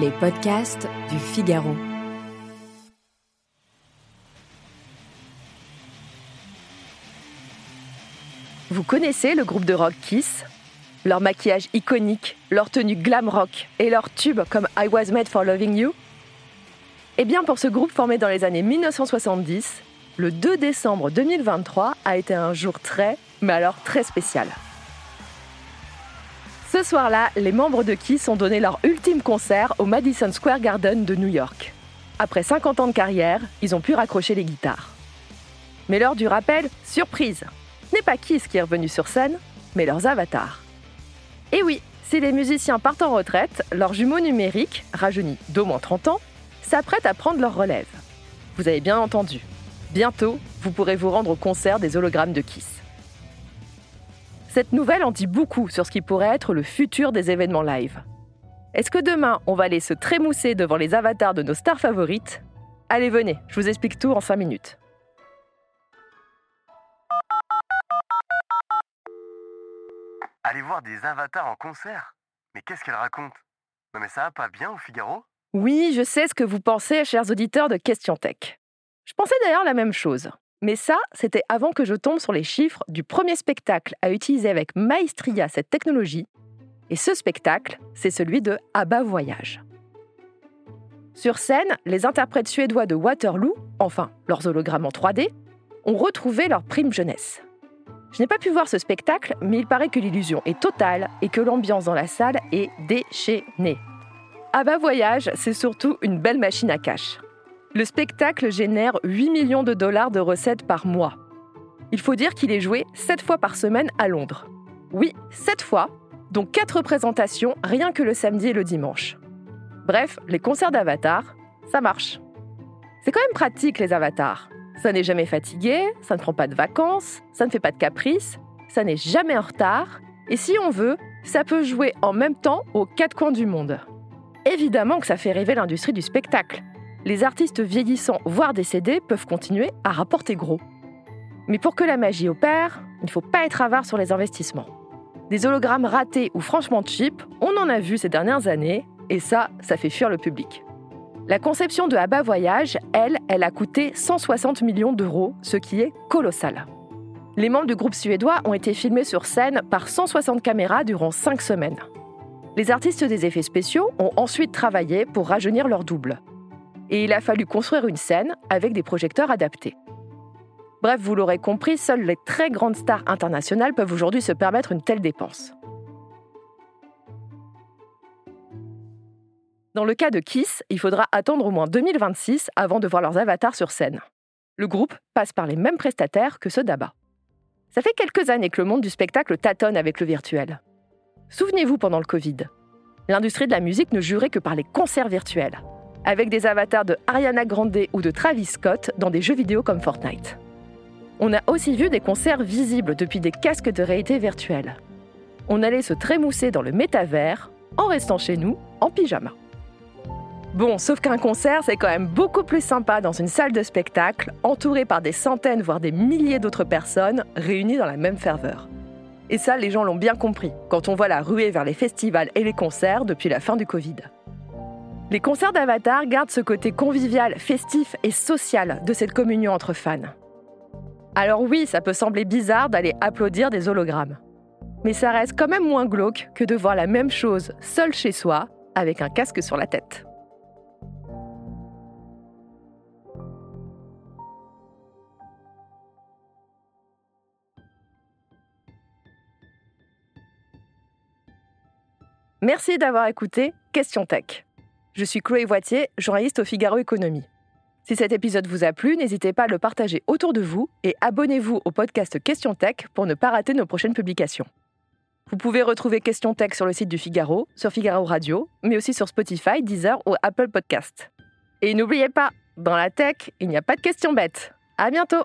Les podcasts du Figaro. Vous connaissez le groupe de rock Kiss? Leur maquillage iconique, leur tenue glam rock et leur tube comme I Was Made for Loving You? Eh bien, pour ce groupe formé dans les années 1970, le 2 décembre 2023 a été un jour très, mais alors très spécial. Ce soir-là, les membres de Kiss ont donné leur ultime concert au Madison Square Garden de New York. Après 50 ans de carrière, ils ont pu raccrocher les guitares. Mais lors du rappel, surprise Ce n'est pas Kiss qui est revenu sur scène, mais leurs avatars. Et oui, si les musiciens partent en retraite, leurs jumeaux numériques, rajeunis d'au moins 30 ans, s'apprêtent à prendre leur relève. Vous avez bien entendu. Bientôt, vous pourrez vous rendre au concert des hologrammes de Kiss. Cette nouvelle en dit beaucoup sur ce qui pourrait être le futur des événements live. Est-ce que demain, on va aller se trémousser devant les avatars de nos stars favorites? Allez, venez, je vous explique tout en 5 minutes. Aller voir des avatars en concert? Mais qu'est-ce qu'elle raconte? Non mais ça va pas bien au Figaro? Oui, je sais ce que vous pensez, chers auditeurs de Question Tech. Je pensais d'ailleurs la même chose. Mais ça, c'était avant que je tombe sur les chiffres du premier spectacle à utiliser avec maestria cette technologie. Et ce spectacle, c'est celui de Abba Voyage. Sur scène, les interprètes suédois de Waterloo, enfin leurs hologrammes en 3D, ont retrouvé leur prime jeunesse. Je n'ai pas pu voir ce spectacle, mais il paraît que l'illusion est totale et que l'ambiance dans la salle est déchaînée. Abba Voyage, c'est surtout une belle machine à cash. Le spectacle génère 8 millions de dollars de recettes par mois. Il faut dire qu'il est joué 7 fois par semaine à Londres. Oui, 7 fois, dont 4 représentations rien que le samedi et le dimanche. Bref, les concerts d'Avatar, ça marche. C'est quand même pratique les avatars. Ça n'est jamais fatigué, ça ne prend pas de vacances, ça ne fait pas de caprices, ça n'est jamais en retard, et si on veut, ça peut jouer en même temps aux quatre coins du monde. Évidemment que ça fait rêver l'industrie du spectacle. Les artistes vieillissants, voire décédés, peuvent continuer à rapporter gros. Mais pour que la magie opère, il ne faut pas être avare sur les investissements. Des hologrammes ratés ou franchement cheap, on en a vu ces dernières années, et ça, ça fait fuir le public. La conception de Abba Voyage, elle, elle a coûté 160 millions d'euros, ce qui est colossal. Les membres du groupe suédois ont été filmés sur scène par 160 caméras durant 5 semaines. Les artistes des effets spéciaux ont ensuite travaillé pour rajeunir leur double. Et il a fallu construire une scène avec des projecteurs adaptés. Bref, vous l'aurez compris, seules les très grandes stars internationales peuvent aujourd'hui se permettre une telle dépense. Dans le cas de Kiss, il faudra attendre au moins 2026 avant de voir leurs avatars sur scène. Le groupe passe par les mêmes prestataires que ceux d'ABBA. Ça fait quelques années que le monde du spectacle tâtonne avec le virtuel. Souvenez-vous pendant le Covid. L'industrie de la musique ne jurait que par les concerts virtuels, avec des avatars de Ariana Grande ou de Travis Scott dans des jeux vidéo comme Fortnite. On a aussi vu des concerts visibles depuis des casques de réalité virtuelle. On allait se trémousser dans le métavers en restant chez nous en pyjama. Bon, sauf qu'un concert, c'est quand même beaucoup plus sympa dans une salle de spectacle, entouré par des centaines, voire des milliers d'autres personnes, réunies dans la même ferveur. Et ça, les gens l'ont bien compris, quand on voit la ruée vers les festivals et les concerts depuis la fin du Covid. Les concerts d'Avatar gardent ce côté convivial, festif et social de cette communion entre fans. Alors oui, ça peut sembler bizarre d'aller applaudir des hologrammes. Mais ça reste quand même moins glauque que de voir la même chose seul chez soi, avec un casque sur la tête. Merci d'avoir écouté Question Tech. Je suis Chloé Voitier, journaliste au Figaro Économie. Si cet épisode vous a plu, n'hésitez pas à le partager autour de vous et abonnez-vous au podcast Question Tech pour ne pas rater nos prochaines publications. Vous pouvez retrouver Question Tech sur le site du Figaro, sur Figaro Radio, mais aussi sur Spotify, Deezer ou Apple Podcast. Et n'oubliez pas, dans la tech, il n'y a pas de questions bêtes. À bientôt!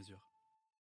mesure.